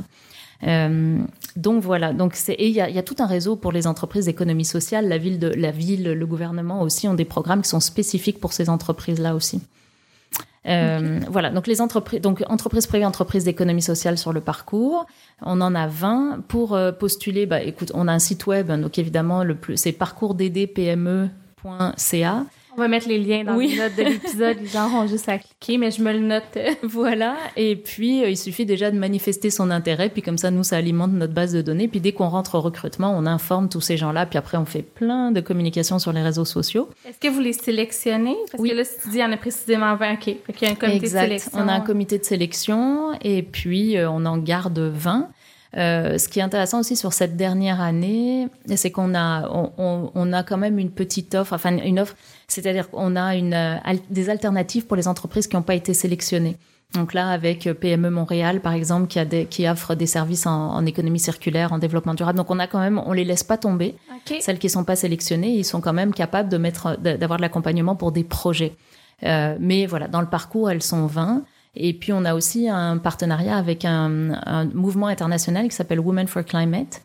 Euh, donc voilà. Donc c'est et il y a, y a, tout un réseau pour les entreprises d'économie sociale. La ville de la ville, le gouvernement aussi ont des programmes qui sont spécifiques pour ces entreprises là aussi. Euh, Voilà, donc les entreprises, donc entreprises privées, entreprises d'économie sociale sur le parcours, on en a 20 pour postuler. Bah, écoute, on a un site web, donc évidemment le plus, c'est On va mettre les liens dans les notes de l'épisode. Les gens ont juste à cliquer, mais je me le note. voilà. Et puis, euh, il suffit déjà de manifester son intérêt. Puis comme ça, nous, ça alimente notre base de données. Puis dès qu'on rentre au recrutement, on informe tous ces gens-là. Puis après, on fait plein de communications sur les réseaux sociaux. Est-ce que vous les sélectionnez? Parce que là, si tu dis, il y en a précisément 20. OK. il y a un comité exact. de sélection. On a un comité de sélection. Et puis, euh, on en garde 20. Euh, ce qui est intéressant aussi sur cette dernière année, c'est qu'on a, on, on, a quand même une petite offre, enfin une offre, c'est-à-dire qu'on a une, euh, des alternatives pour les entreprises qui n'ont pas été sélectionnées. Donc là, avec PME Montréal, par exemple, qui, a des, qui offre des services en, en, économie circulaire, en développement durable. Donc on a quand même, on les laisse pas tomber. Okay. Celles qui sont pas sélectionnées, ils sont quand même capables de mettre, d'avoir de l'accompagnement pour des projets. Euh, mais voilà, dans le parcours, elles sont 20. Et puis on a aussi un partenariat avec un, mouvement international qui s'appelle Women for Climate,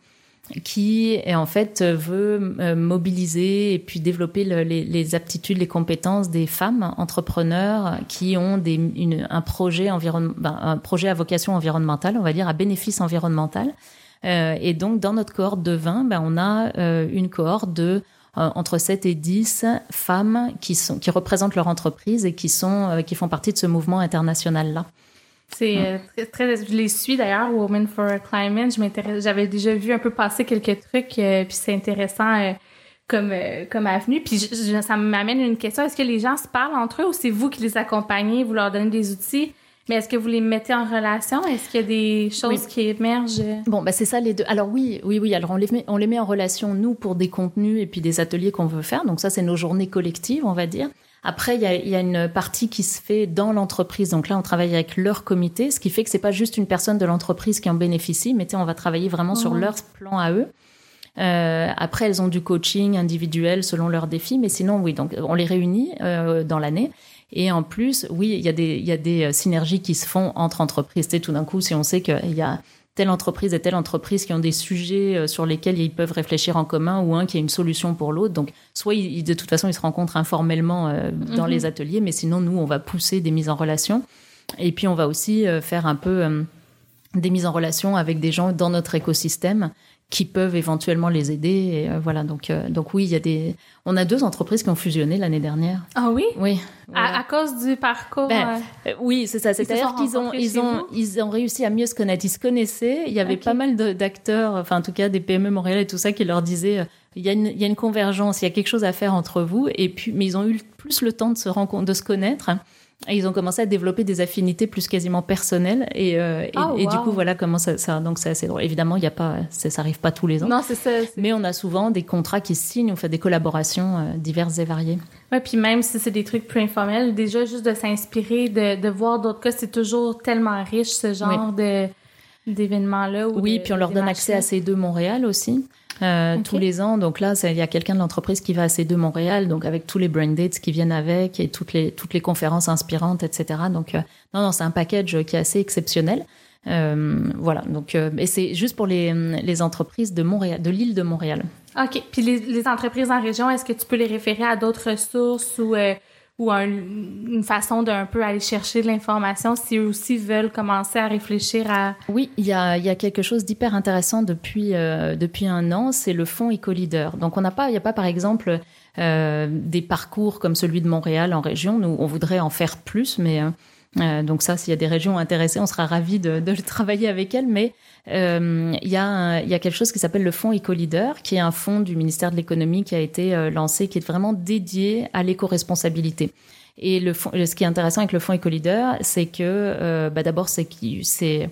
qui en fait veut euh, mobiliser et puis développer le, les, aptitudes, les compétences des femmes entrepreneurs qui ont ben, un projet à vocation environnementale, on va dire à bénéfice environnemental. Euh, et donc dans notre cohorte de 20, ben, on a euh, une cohorte de entre 7 et 10 femmes qui, sont, qui représentent leur entreprise et qui, sont, euh, qui font partie de ce mouvement international-là. C'est euh, très, très, je les suis d'ailleurs, Women for Climate. Je m'intéresse, j'avais déjà vu un peu passer quelques trucs, euh, puis c'est intéressant euh, comme comme avenue. Puis je, je, ça m'amène une question est-ce que les gens se parlent entre eux ou c'est vous qui les accompagnez, vous leur donnez des outils? Mais est-ce que vous les mettez en relation? Est-ce qu'il y a des choses oui. qui émergent? Bon, bah c'est ça les deux. Alors oui, oui, oui. Alors on les, met, on les met en relation, nous, pour des contenus et puis des ateliers qu'on veut faire. Donc ça, c'est nos journées collectives, on va dire. Après, il y a, il y a une partie qui se fait dans l'entreprise. Donc là, on travaille avec leur comité, ce qui fait que c'est pas juste une personne de l'entreprise qui en bénéficie, mais on va travailler vraiment mmh. sur leur plan à eux. Euh, après, elles ont du coaching individuel selon leurs défis, mais sinon, oui, donc on les réunit euh, dans l'année. Et en plus, oui, il y a des, il y a des synergies qui se font entre entreprises. Tu sais, tout d'un coup, si on sait qu'il y a telle entreprise et telle entreprise qui ont des sujets sur lesquels ils peuvent réfléchir en commun ou un qui a une solution pour l'autre. Donc, soit ils, de toute façon, ils se rencontrent informellement euh, dans mm -hmm. les ateliers, mais sinon, nous, on va pousser des mises en relation. Et puis, on va aussi euh, faire un peu euh, des mises en relation avec des gens dans notre écosystème qui peuvent éventuellement les aider. Et euh, voilà, donc, euh, donc oui, il y a des. On a deux entreprises qui ont fusionné l'année dernière. Ah oui? Oui. Voilà. À, à, cause du parcours. Ben, euh... oui, c'est ça. C'est-à-dire qu'ils ont, ils ont, ils ont réussi à mieux se connaître. Ils se connaissaient. Il y avait okay. pas mal d'acteurs, enfin en tout cas des PME Montréal et tout ça, qui leur disaient. Il y, a une, il y a une convergence, il y a quelque chose à faire entre vous, et puis, mais ils ont eu plus le temps de se rencontrer, de se connaître. Et ils ont commencé à développer des affinités plus quasiment personnelles et, euh, et, oh, et du coup voilà comment ça, ça donc c'est assez drôle. Évidemment il y a pas ça arrive pas tous les ans. Non c'est ça. Mais on a souvent des contrats qui se signent, on fait des collaborations euh, diverses et variées. Ouais puis même si c'est des trucs plus informels, déjà juste de s'inspirer, de, de voir d'autres cas, c'est toujours tellement riche ce genre oui. de d'événements là. Oui de, puis on leur donne accès à C2 Montréal aussi. Euh, okay. tous les ans. Donc là, il y a quelqu'un de l'entreprise qui va à C2 Montréal, donc avec tous les brain dates qui viennent avec et toutes les toutes les conférences inspirantes, etc. Donc euh, non, non, c'est un package qui est assez exceptionnel. Euh, voilà. Donc et c'est juste pour les les entreprises de Montréal, de l'île de Montréal. Ok. Puis les, les entreprises en région, est-ce que tu peux les référer à d'autres ressources ou ou un, une façon d'un peu aller chercher de l'information si eux aussi veulent commencer à réfléchir à... Oui, il y a, y a quelque chose d'hyper intéressant depuis, euh, depuis un an, c'est le fonds EcoLeader. Donc on n'a pas, il n'y a pas par exemple euh, des parcours comme celui de Montréal en région, nous on voudrait en faire plus, mais... Euh, donc ça, s'il y a des régions intéressées, on sera ravis de, de travailler avec elles. Mais euh, il, y a y a quelque chose qui s'appelle le fonds EcoLeader, qui est un fonds du ministère de l'économie qui a été euh, lancé, qui est vraiment dédié à l'éco-responsabilité. Et le fond, ce qui est intéressant avec le fonds EcoLeader, c'est que euh, bah d'abord c'est c'est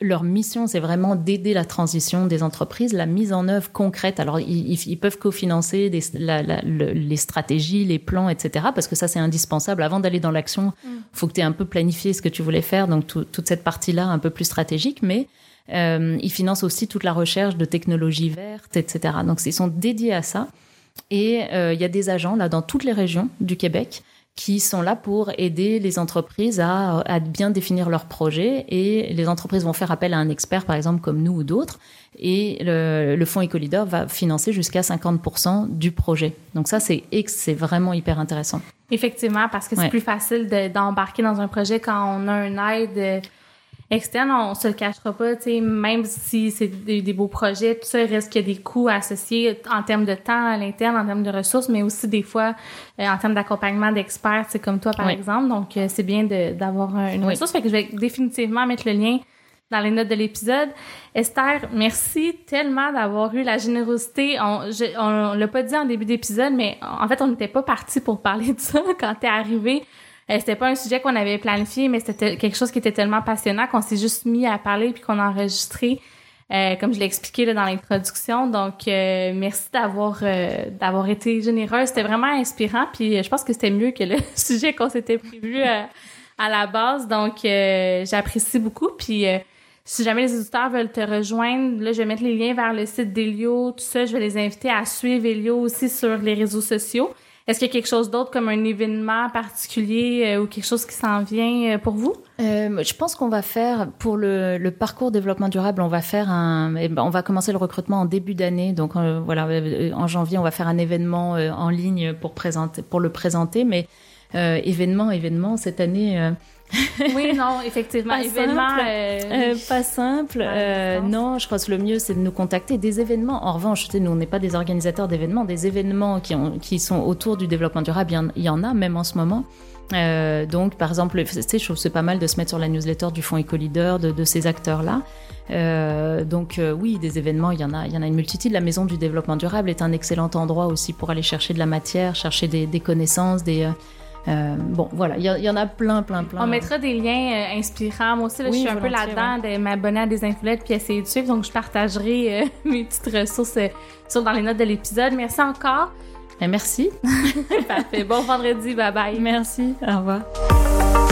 leur mission, c'est vraiment d'aider la transition des entreprises, la mise en œuvre concrète. Alors, ils, ils peuvent cofinancer des, la, la, le, les stratégies, les plans, etc. Parce que ça, c'est indispensable. Avant d'aller dans l'action, il mm. faut que tu aies un peu planifié ce que tu voulais faire. Donc, tout, toute cette partie-là, un peu plus stratégique. Mais euh, ils financent aussi toute la recherche de technologies vertes, etc. Donc, ils sont dédiés à ça. Et euh, il y a des agents, là, dans toutes les régions du Québec, qui sont là pour aider les entreprises à, à, bien définir leurs projets et les entreprises vont faire appel à un expert, par exemple comme nous ou d'autres, et le, le fonds EcoLeader va financer jusqu'à 50% du projet. Donc ça, c'est c'est vraiment hyper intéressant. Effectivement, parce que c'est plus facile d'embarquer dans un projet quand on a une aide externe, on se le cachera pas, tu sais, même si c'est des, beaux projets, tout ça, il reste qu'il y a des coûts associés en termes de temps à l'interne, en termes de ressources, mais aussi des fois euh, en termes d'accompagnement d'experts, c'est comme toi par exemple. Donc euh, c'est bien d'avoir une ressource. Fait que je vais définitivement mettre le lien dans les notes de l'épisode. Esther, merci tellement d'avoir eu la générosité. On, on, l'a pas dit en début d'épisode, mais en fait, on n'était pas parti pour parler de ça quand t'es arrivée. Euh, c'était pas un sujet qu'on avait planifié, mais c'était quelque chose qui était tellement passionnant qu'on s'est juste mis à parler puis qu'on a enregistré. Euh, comme je l'ai expliqué là, dans l'introduction. Donc, euh, merci d'avoir d'avoir été généreuse. C'était vraiment inspirant. Puis, je pense que c'était mieux que le sujet qu'on s'était prévu à la base. Donc, j'apprécie beaucoup. Puis, si jamais les auditeurs veulent te rejoindre, là, je vais mettre les liens vers le site d'Elio, tout ça. Je vais les inviter à suivre Elio aussi sur les réseaux sociaux. Est-ce qu'il y a quelque chose d'autre comme un événement particulier euh, ou quelque chose qui s'en vient euh, pour vous? Euh, je pense qu'on va faire pour le, parcours développement durable, on va faire un, eh ben, on va commencer le recrutement en début d'année. Donc voilà, en janvier, on va faire un événement en ligne pour présenter, pour le présenter. Mais événement, événement cette année oui, non, effectivement. Pas événement, simple. Euh, euh, pas simple. Euh, non, je crois que le mieux, c'est de nous contacter. Des événements, en revanche, nous, on n'est pas des organisateurs d'événements. Des événements qui, ont, qui sont autour du développement durable, il y en, a, même en ce moment. Euh, donc, par exemple, je trouve c'est pas mal de se mettre sur la newsletter du fonds EcoLeader, de, de ces acteurs-là. Euh, donc, oui, des événements, il y en a, il y en a une multitude. La Maison du développement durable est un excellent endroit aussi pour aller chercher de la matière, chercher des, des connaissances, des euh, bon, voilà, il y, en a plein, plein, plein. On mettra des liens euh, inspirants. Moi aussi, là, je suis un peu là-dedans de m'abonner à des infolettes puis essayer de suivre. Donc, je partagerai euh, mes petites ressources sur, dans les notes de l'épisode. Merci encore. Ben, merci. Parfait. Bon vendredi. Bye bye. Merci. Au revoir.